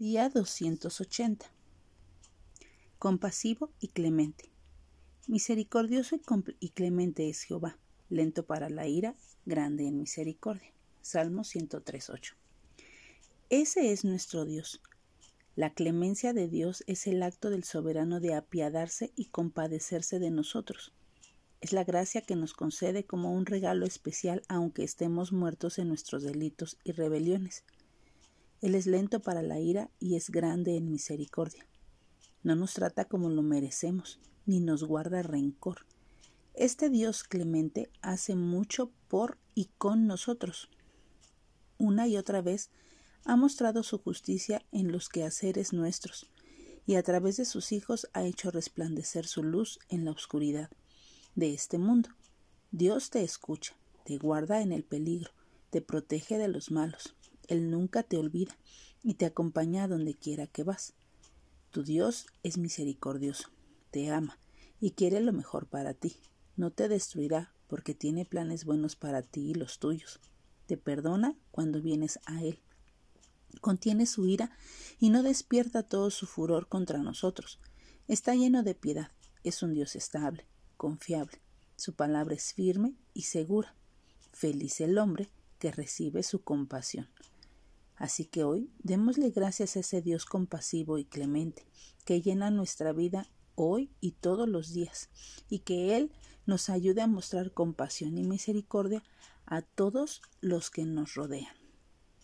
Día 280. Compasivo y clemente. Misericordioso y, clemente es Jehová, lento para la ira, grande en misericordia. Salmo 103.8. Ese es nuestro Dios. La clemencia de Dios es el acto del soberano de apiadarse y compadecerse de nosotros. Es la gracia que nos concede como un regalo especial aunque estemos muertos en nuestros delitos y rebeliones. Él es lento para la ira y es grande en misericordia. No nos trata como lo merecemos, ni nos guarda rencor. Este Dios clemente hace mucho por y con nosotros. Una y otra vez ha mostrado su justicia en los quehaceres nuestros, y a través de sus hijos ha hecho resplandecer su luz en la oscuridad de este mundo. Dios te escucha, te guarda en el peligro, te protege de los malos. Él nunca te olvida y te acompaña a donde quiera que vas. Tu Dios es misericordioso, te ama y quiere lo mejor para ti. No te destruirá porque tiene planes buenos para ti y los tuyos. Te perdona cuando vienes a Él. Contiene su ira y no despierta todo su furor contra nosotros. Está lleno de piedad. Es un Dios estable confiable. Su palabra es firme y segura. Feliz el hombre que recibe su compasión. Así que hoy démosle gracias a ese Dios compasivo y clemente, que llena nuestra vida hoy y todos los días, y que Él nos ayude a mostrar compasión y misericordia a todos los que nos rodean.